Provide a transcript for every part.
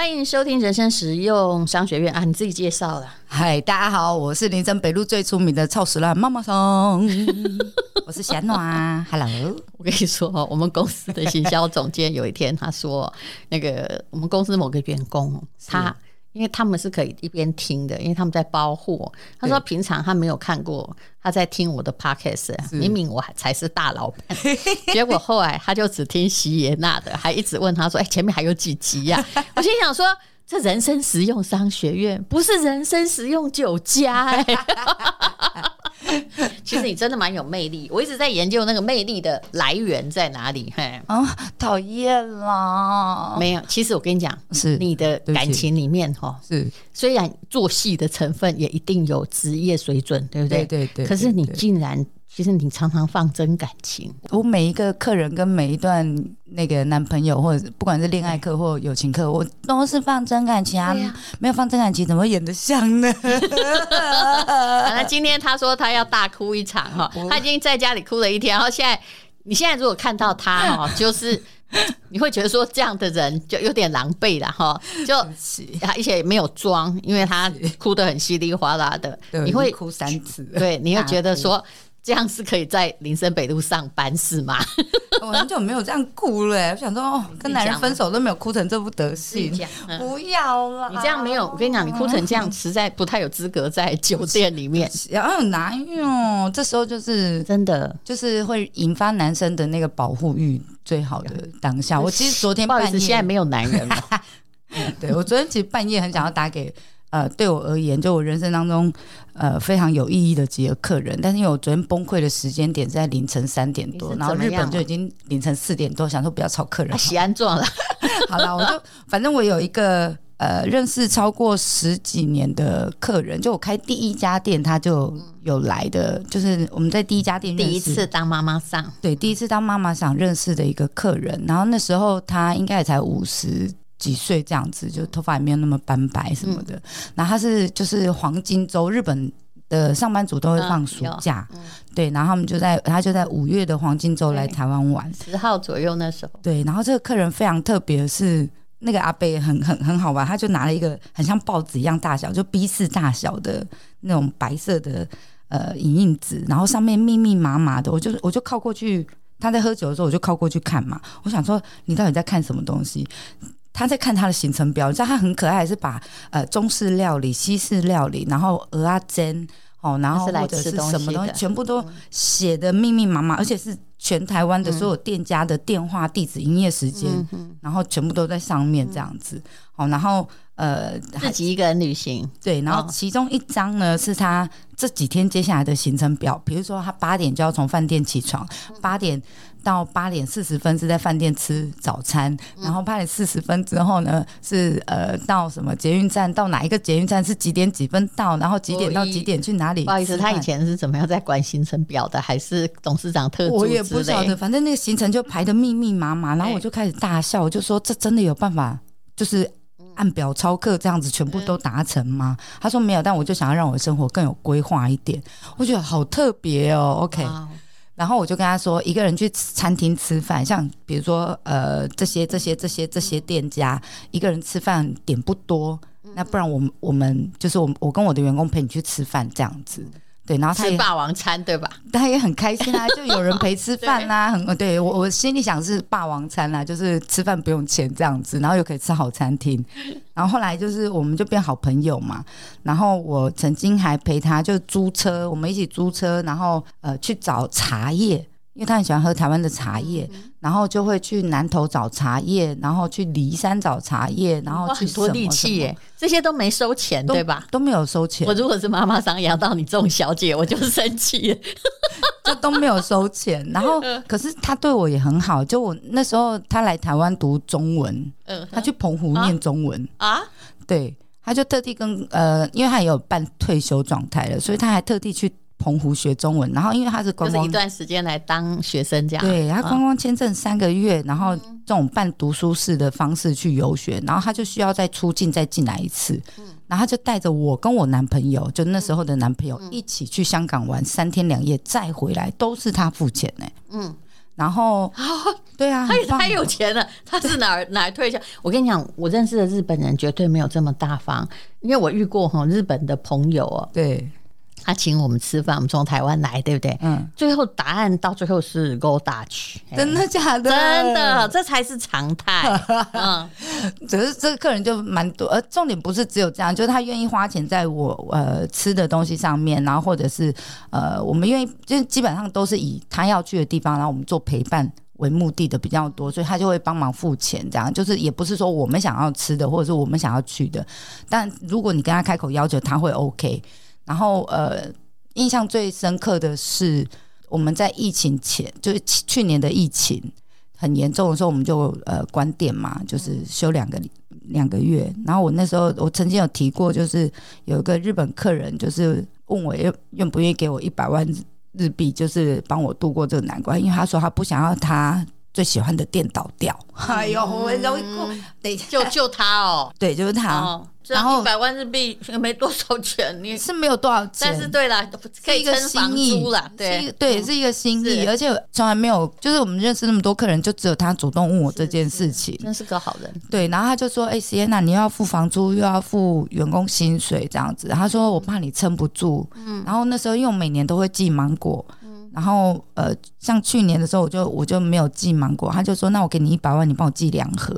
欢迎收听人生实用商学院啊！你自己介绍了。嗨，大家好，我是林森北路最出名的臭死烂妈妈桑，我是贤暖。Hello，我跟你说，我们公司的行销总监有一天他说，那个我们公司某个员工他。因为他们是可以一边听的，因为他们在包货。他说平常他没有看过，他在听我的 podcast。明明我还才是大老板，结果后来他就只听席耶娜的，还一直问他说：“哎，前面还有几集呀？” 我心想说：“这人生实用商学院不是人生实用酒家。”哎。其实你真的蛮有魅力，我一直在研究那个魅力的来源在哪里。嘿，啊，讨厌啦！没有，其实我跟你讲，是你的感情里面哈，是虽然做戏的成分也一定有职业水准，对不对？对对对。可是你竟然。其实你常常放真感情，我每一个客人跟每一段那个男朋友，或者不管是恋爱客或友情客，我都是放真感情啊。没有放真感情，怎么演得像呢？那今天他说他要大哭一场哈，他已经在家里哭了一天，然后现在你现在如果看到他哈，就是你会觉得说这样的人就有点狼狈了哈，就而且没有装，因为他哭得很稀里哗啦的，你会哭三次，对，你会觉得说。这样是可以在林森北路上班是吗？我很久没有这样哭了，我想说，哦，跟男人分手都没有哭成这副德行，不要了。你这样没有，我跟你讲，你哭成这样，实在不太有资格在酒店里面。然后哪有？这时候就是真的，就是会引发男生的那个保护欲最好的当下。我其实昨天半夜，不好意思，现在没有男人了。对，我昨天其实半夜很想要打给。呃，对我而言，就我人生当中，呃，非常有意义的几个客人，但是因为我昨天崩溃的时间点在凌晨三点多，然后日本就已经凌晨四点多，想说不要吵客人，喜安撞了。好了，我就反正我有一个呃认识超过十几年的客人，就我开第一家店，他就有来的，就是我们在第一家店第一次当妈妈上，对，第一次当妈妈桑认识的一个客人，然后那时候他应该也才五十。几岁这样子，就头发也没有那么斑白什么的。嗯、然后他是就是黄金周，日本的上班族都会放暑假，嗯嗯、对。然后他们就在他就在五月的黄金周来台湾玩，十号左右那时候。对，然后这个客人非常特别是，那个阿贝很很很好玩，他就拿了一个很像报纸一样大小，就 B 四大小的那种白色的呃影印纸，然后上面密密麻麻的，我就我就靠过去，他在喝酒的时候，我就靠过去看嘛，我想说你到底在看什么东西？他在看他的行程表，你知道他很可爱，是把呃中式料理、西式料理，然后鹅啊煎哦，然后或者是什么东西，全部都写的密密麻麻，而且是全台湾的所有店家的电话、地址、营业时间，然后全部都在上面这样子。哦，然后呃自己一个人旅行，对，然后其中一张呢是他这几天接下来的行程表，比如说他八点就要从饭店起床，八点。到八点四十分是在饭店吃早餐，嗯、然后八点四十分之后呢是呃到什么捷运站，到哪一个捷运站是几点几分到，然后几点到几点去哪里？不好意思，他以前是怎么样在管行程表的，还是董事长特？我也不晓得，反正那个行程就排的密密麻麻，然后我就开始大笑，我就说这真的有办法，就是按表操课这样子全部都达成吗？嗯、他说没有，但我就想要让我的生活更有规划一点，我觉得好特别哦。OK。然后我就跟他说，一个人去餐厅吃饭，像比如说呃这些这些这些这些店家，一个人吃饭点不多，那不然我们我们就是我我跟我的员工陪你去吃饭这样子。对，然后他也吃霸王餐对吧？他也很开心啊，就有人陪吃饭啦、很对我我心里想是霸王餐啊，就是吃饭不用钱这样子，然后又可以吃好餐厅，然后后来就是我们就变好朋友嘛，然后我曾经还陪他就租车，我们一起租车，然后呃去找茶叶。因为他很喜欢喝台湾的茶叶，嗯、然后就会去南投找茶叶，然后去梨山找茶叶，然后去很多力气耶，这些都没收钱对吧？都没有收钱。我如果是妈妈桑养到你这种小姐，我就生气了，就都没有收钱。然后可是他对我也很好，就我那时候他来台湾读中文，嗯，他去澎湖念中文啊，啊对，他就特地跟呃，因为他也有半退休状态了，所以他还特地去。澎湖学中文，然后因为他是观光，就是一段时间来当学生这样。对，他观光签证三个月，然后这种办读书式的方式去游学，然后他就需要再出境再进来一次，然后他就带着我跟我男朋友，就那时候的男朋友一起去香港玩三天两夜，再回来都是他付钱呢。嗯。然后，对啊，他也太有钱了。他是哪儿哪儿退休？我跟你讲，我认识的日本人绝对没有这么大方，因为我遇过哈日本的朋友哦。对。他请我们吃饭，我们从台湾来，对不对？嗯。最后答案到最后是 Go Dutch，真的假的？真的，这才是常态。嗯。只是这个客人就蛮多，而重点不是只有这样，就是他愿意花钱在我呃吃的东西上面，然后或者是呃我们愿意，就基本上都是以他要去的地方，然后我们做陪伴为目的的比较多，所以他就会帮忙付钱，这样就是也不是说我们想要吃的，或者是我们想要去的，但如果你跟他开口要求，他会 OK。然后呃，印象最深刻的是我们在疫情前，就是去年的疫情很严重的时候，我们就呃关店嘛，就是休两个两个月。然后我那时候我曾经有提过，就是有一个日本客人，就是问我愿愿不愿意给我一百万日币，就是帮我度过这个难关，因为他说他不想要他最喜欢的店倒掉。哎呦，我很容易过，得救救他哦，对，就是他。哦然后一百万日币也没多少钱，你是没有多少钱，但是对啦，可以撑房租啦，对对，是一个心意，而且从来没有，就是我们认识那么多客人，就只有他主动问我这件事情，真是个好人。对，然后他就说：“哎，Sienna，你又要付房租，又要付员工薪水，这样子。”他说：“我怕你撑不住。”嗯，然后那时候因为我每年都会寄芒果，嗯，然后呃，像去年的时候，我就我就没有寄芒果，他就说：“那我给你一百万，你帮我寄两盒。”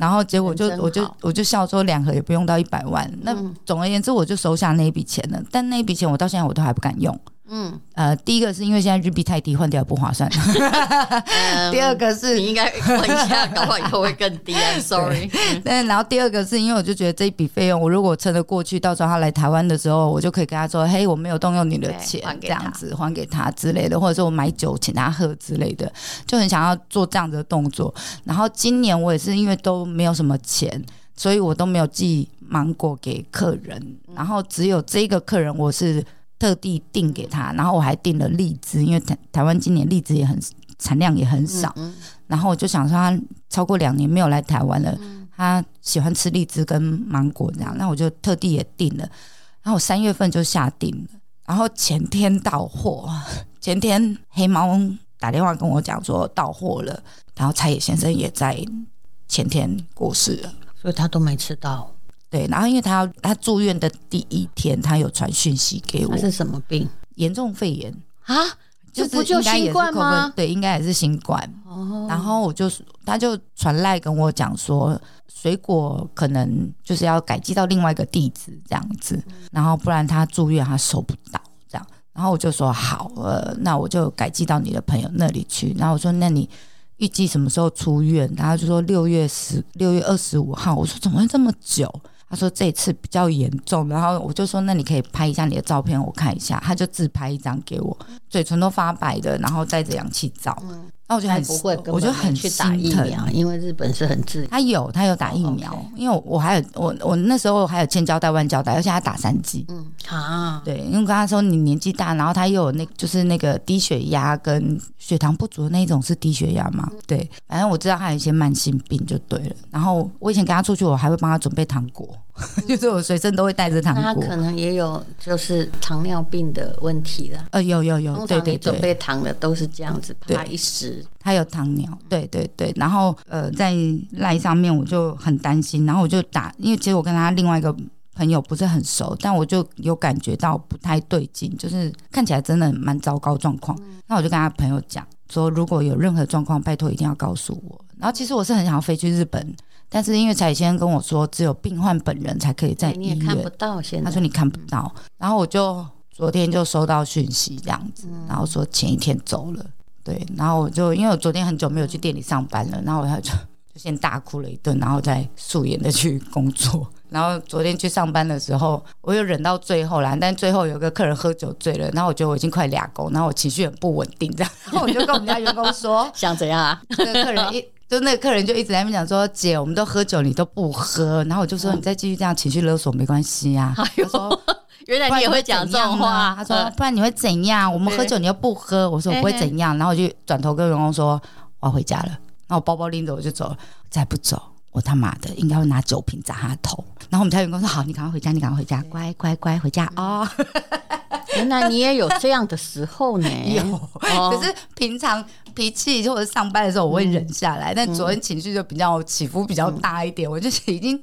然后结果就我就我就笑说，两盒也不用到一百万，那总而言之我就收下那一笔钱了，但那一笔钱我到现在我都还不敢用。嗯，呃，第一个是因为现在日币太低，换掉不划算。嗯、第二个是你应该换一下，搞不好以后会更低。I'm sorry。但然后第二个是因为我就觉得这一笔费用，我如果撑得过去，到时候他来台湾的时候，我就可以跟他说：“嘿，我没有动用你的钱，这样子还给他之类的，或者说我买酒请他喝之类的，就很想要做这样子的动作。然后今年我也是因为都没有什么钱，所以我都没有寄芒果给客人，然后只有这个客人我是。特地订给他，然后我还订了荔枝，因为台台湾今年荔枝也很产量也很少，嗯嗯，然后我就想说他超过两年没有来台湾了，嗯、他喜欢吃荔枝跟芒果这样，那我就特地也订了，然后我三月份就下订了，然后前天到货，前天黑猫打电话跟我讲说到货了，然后蔡野先生也在前天过世了，所以他都没吃到。对，然后因为他他住院的第一天，他有传讯息给我。他是什么病？严重肺炎啊？就不就新冠吗？对，应该也是新冠。哦。然后我就他就传赖跟我讲说，水果可能就是要改寄到另外一个地址这样子，然后不然他住院他收不到这样。然后我就说好，呃，那我就改寄到你的朋友那里去。然后我说，那你。预计什么时候出院？然后就说六月十六月二十五号。我说怎么会这么久？他说这次比较严重。然后我就说那你可以拍一下你的照片，我看一下。他就自拍一张给我，嘴唇都发白的，然后戴着氧气罩。那我就很不会，我就很去打疫苗，因为日本是很自他有他有打疫苗，哦 okay、因为我还有我我那时候还有千交代万交代，而且他打三剂。嗯啊，对，因为跟他说你年纪大，然后他又有那就是那个低血压跟血糖不足的那种是低血压嘛？对，反正我知道他有一些慢性病就对了。然后我以前跟他出去，我还会帮他准备糖果。就是我随身都会带着糖果，他可能也有就是糖尿病的问题了。呃，有有有，对对对，准备糖的都是这样子，怕一时他有糖尿，对对对。然后呃，在赖上面我就很担心，然后我就打，因为其实我跟他另外一个朋友不是很熟，但我就有感觉到不太对劲，就是看起来真的蛮糟糕状况。那我就跟他朋友讲说，如果有任何状况，拜托一定要告诉我。然后其实我是很想要飞去日本。但是因为彩先生跟我说，只有病患本人才可以在医院。你也看不到，现在他说你看不到，嗯、然后我就昨天就收到讯息这样子，嗯、然后说前一天走了，对，然后我就因为我昨天很久没有去店里上班了，然后我就就先大哭了一顿，然后再素颜的去工作，然后昨天去上班的时候，我又忍到最后啦，但最后有个客人喝酒醉了，然后我觉得我已经快俩工，然后我情绪很不稳定，这样，然 后我就跟我们家员工说，想怎样啊？那个客人一。就那个客人就一直在那边讲说，姐，我们都喝酒，你都不喝，然后我就说，你再继续这样情绪勒索没关系 呀。他说原来你也会讲这种话。他说：“不然你会怎样？我们喝酒你又不喝。”我说：“我不会怎样。”然后我就转头跟员工说：“我要回家了。”然后我包包拎着我就走了。再不走，我他妈的应该会拿酒瓶砸他的头。然后我们家员工说：“好，你赶快回家，你赶快回家，乖乖乖回家哦。”原来你也有这样的时候呢？有，可是平常脾气或者上班的时候我会忍下来，但昨天情绪就比较起伏比较大一点，我就是已经。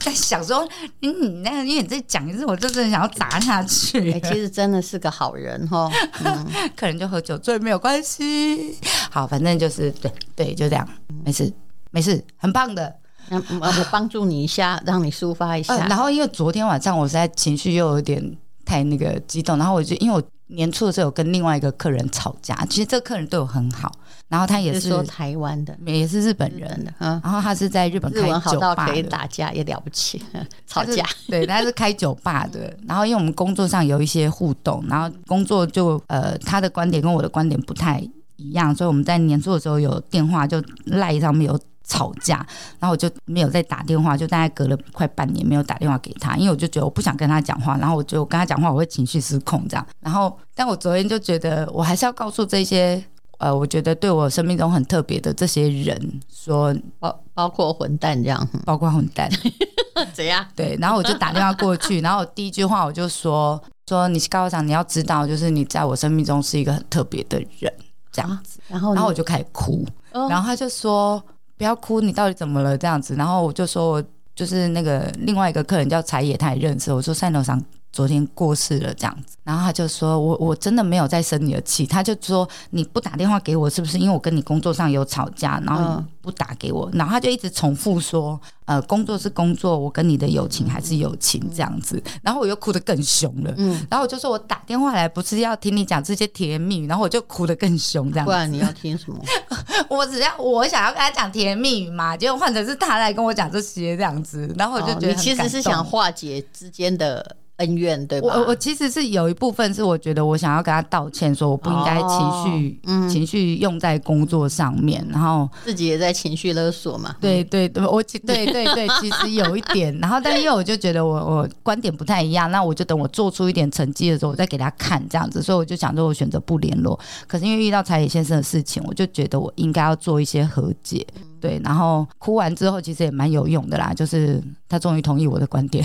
在想说，嗯，你那个，因为你再讲一次，我就真的想要砸下去。欸、其实真的是个好人哈，嗯、可能就喝酒醉没有关系。好，反正就是对对，就这样，没事没事，很棒的。嗯，我帮助你一下，让你抒发一下。呃、然后因为昨天晚上我实在情绪又有点太那个激动，然后我就因为我。年初的时候有跟另外一个客人吵架，其实这个客人对我很好，然后他也是，台湾的，也是日本人的，嗯，然后他是在日本开酒吧的，可以打架也了不起，吵架，对，他是开酒吧的，然后因为我们工作上有一些互动，然后工作就呃他的观点跟我的观点不太一样，所以我们在年初的时候有电话就赖上面有。吵架，然后我就没有再打电话，就大概隔了快半年没有打电话给他，因为我就觉得我不想跟他讲话，然后我就跟他讲话我会情绪失控这样。然后，但我昨天就觉得我还是要告诉这些呃，我觉得对我生命中很特别的这些人说，包包括混蛋这样，包括混蛋 怎样？对，然后我就打电话过去，然后我第一句话我就说说你高长，你要知道，就是你在我生命中是一个很特别的人这样子。啊、然后，然后我就开始哭，哦、然后他就说。不要哭，你到底怎么了？这样子，然后我就说，我就是那个另外一个客人叫柴野，他也认识。我说三楼上昨天过世了，这样子，然后他就说我我真的没有在生你的气，他就说你不打电话给我，是不是因为我跟你工作上有吵架，然后。不打给我，然后他就一直重复说：“呃，工作是工作，我跟你的友情还是友情这样子。”然后我又哭得更凶了。嗯，然后我就说：“我打电话来不是要听你讲这些甜言蜜语。”然后我就哭得更凶，这样子。不然你要听什么？我只要我想要跟他讲甜言蜜语嘛，结果换成是他来跟我讲这些这样子，然后我就觉得、哦、你其实是想化解之间的。恩怨对吧？我我其实是有一部分是我觉得我想要跟他道歉，说我不应该情绪、哦嗯、情绪用在工作上面，然后自己也在情绪勒索嘛。对对对，我对对对，其实有一点。然后，但是因为我就觉得我我观点不太一样，那我就等我做出一点成绩的时候，我再给他看这样子。所以我就想说，我选择不联络。可是因为遇到柴野先生的事情，我就觉得我应该要做一些和解。对，然后哭完之后，其实也蛮有用的啦，就是他终于同意我的观点。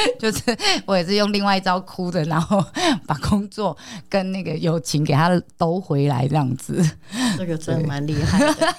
就是我也是用另外一招哭的，然后把工作跟那个友情给他兜回来，这样子。这个真的蛮厉害的。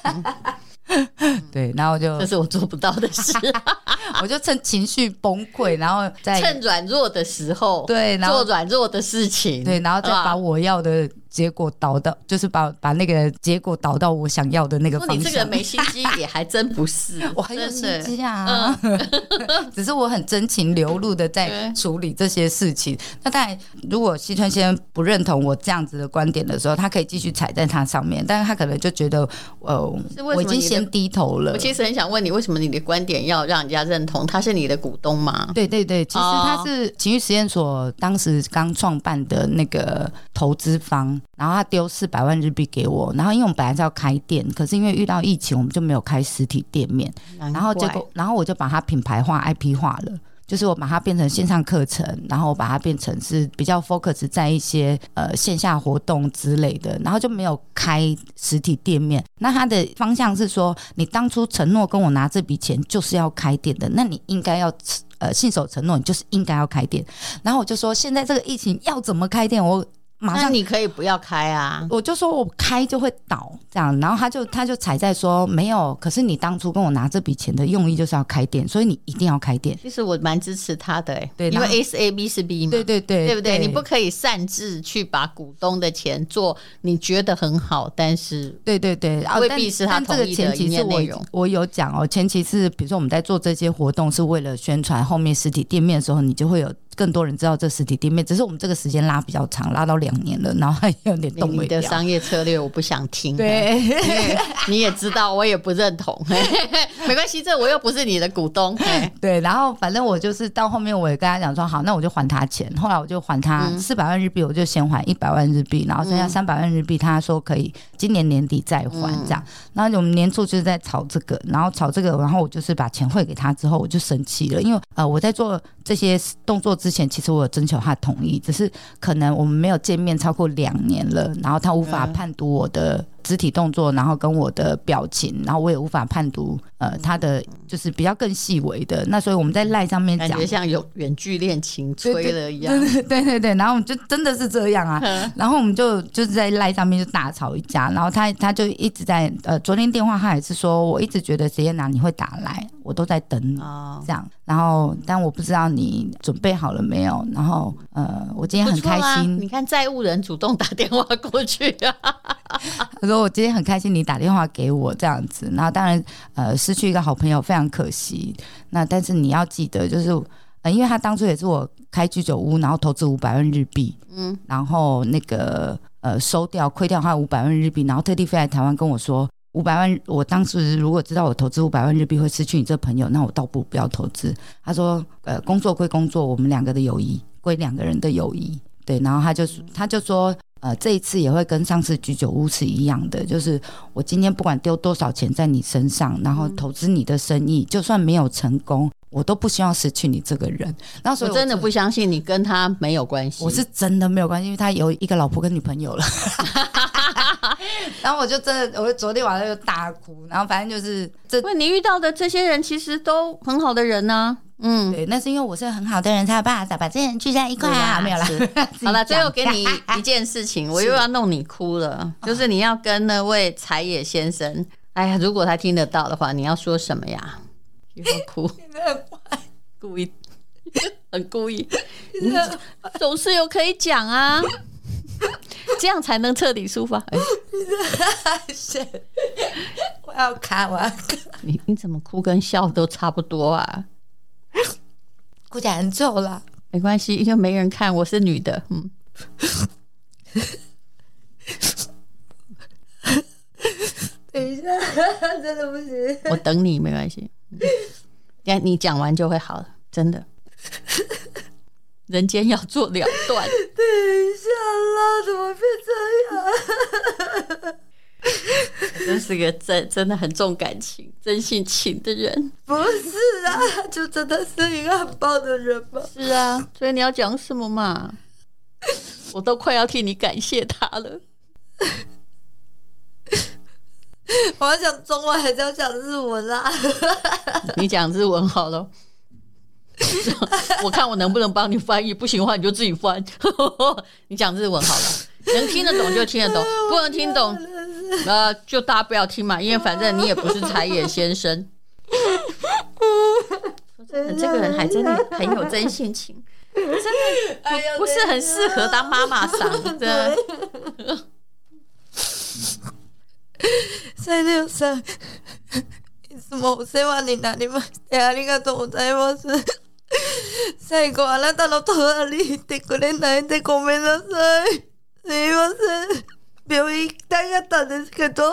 对，然后就这是我做不到的事，我就趁情绪崩溃，然后再趁软弱的时候，对，然后做软弱的事情，对，然后再把我要的结果导到，就是把把那个结果导到我想要的那个方向。你这个人没心机也还真不是，我很有心机啊，只是我很真情流露的在处理这些事情。那当然，如果西川先生不认同我这样子的观点的时候，他可以继续踩在他上面，但是他可能就觉得，呃，我已经先。低头了。我其实很想问你，为什么你的观点要让人家认同？他是你的股东吗？对对对，其实他是情绪实验所当时刚创办的那个投资方，然后他丢四百万日币给我，然后因为我们本来是要开店，可是因为遇到疫情，我们就没有开实体店面，然后结果，然后我就把它品牌化、IP 化了。就是我把它变成线上课程，然后我把它变成是比较 focus 在一些呃线下活动之类的，然后就没有开实体店面。那它的方向是说，你当初承诺跟我拿这笔钱就是要开店的，那你应该要呃信守承诺，你就是应该要开店。然后我就说，现在这个疫情要怎么开店？我。马上你可以不要开啊！我就说我开就会倒这样，然后他就他就踩在说没有，可是你当初跟我拿这笔钱的用意就是要开店，所以你一定要开店。其实我蛮支持他的、欸，对，因为 S A B 是 B 嘛，对对对，对不对？对你不可以擅自去把股东的钱做你觉得很好，但是对对对，未必是他同意的营业内容。我有讲哦，前期是比如说我们在做这些活动是为了宣传，后面实体店面的时候，你就会有。更多人知道这实体店面，只是我们这个时间拉比较长，拉到两年了，然后还有点动。你的商业策略我不想听。对，你也知道，我也不认同。没关系，这我又不是你的股东。对，然后反正我就是到后面，我也跟他讲说，好，那我就还他钱。后来我就还他四百万日币，我就先还一百万日币，然后剩下三百万日币，他说可以今年年底再还这样。然后我们年初就是在炒这个，然后炒这个，然后我就是把钱汇给他之后，我就生气了，因为呃我在做。这些动作之前，其实我有征求他同意，只是可能我们没有见面超过两年了，然后他无法判读我的。肢体动作，然后跟我的表情，然后我也无法判读，呃，他的就是比较更细微的。那所以我们在赖上面讲，感觉像有远距恋情催了一样。对对 对然后我们就真的是这样啊。然后我们就就是在赖上面就大吵一架。然后他他就一直在呃，昨天电话他也是说，我一直觉得谢燕娜你会打来，我都在等你这样。然后但我不知道你准备好了没有。然后呃，我今天很开心。你看债务人主动打电话过去啊。他说：“我今天很开心，你打电话给我这样子。那当然，呃，失去一个好朋友非常可惜。那但是你要记得，就是呃，因为他当初也是我开居酒屋，然后投资五百万日币，嗯，然后那个呃收掉亏掉他五百万日币，然后特地飞来台湾跟我说五百万。我当时如果知道我投资五百万日币会失去你这朋友，那我倒不如不要投资。他说，呃，工作归工作，我们两个的友谊归两个人的友谊。对，然后他就他就说。”呃，这一次也会跟上次居酒屋是一样的，就是我今天不管丢多少钱在你身上，然后投资你的生意，就算没有成功，我都不希望失去你这个人。然后所以我，我真的不相信你跟他没有关系，我是真的没有关系，因为他有一个老婆跟女朋友了。然后我就真的，我昨天晚上就大哭，然后反正就是这，问你遇到的这些人其实都很好的人呢、啊。嗯，对，那是因为我是很好的人，才有办法把这些人聚在一块啊，没有啦。好了，最后给你 一件事情，我又要弄你哭了，就是你要跟那位柴野先生，哎呀，如果他听得到的话，你要说什么呀？又要哭，故意，很故意，你总是有可以讲啊，这样才能彻底抒发。哎，我要看，我要看，你你怎么哭跟笑都差不多啊？哭起来很皱了，没关系，因为没人看，我是女的。嗯，等一下，真的不行，我等你，没关系。等下你讲完就会好了，真的。人间要做了断。等一下啦，怎么变这样？真是个真真的很重感情、真性情的人。不是啊，就真的是一个很棒的人吗？是啊，所以你要讲什么嘛？我都快要替你感谢他了。我要讲中文还是要讲日文啊？你讲日文好了。我看我能不能帮你翻译，不行的话你就自己翻。你讲日文好了，能听得懂就听得懂，不能听懂。呃，就大家不要听嘛，因为反正你也不是柴野先生。说真的，这个人还真的很有真性情，真的不是很适合当妈妈桑的。三六三，いつもお世话になりましてありがとうございます。最后あなたの隣にいてくれないでごめんなさい。 すいません。病院行きたかったんですけど Oh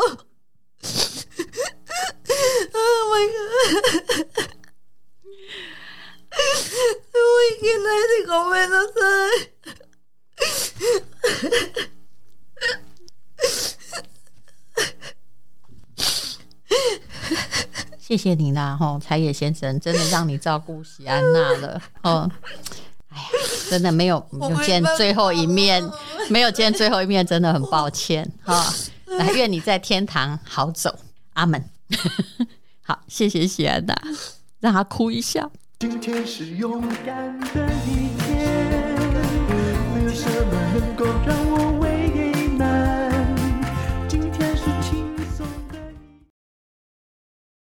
my god もう行けないでごめんなさい谢谢你啦，吼，柴野先生，真的让你照顾喜安娜了，哦。哎呀，真的没有没有见最后一面， 没有见最后一面，真的很抱歉哈。来，愿你在天堂好走，阿门。好，谢谢喜安娜，让他哭一下。今天是勇敢的一天，没有什么能够让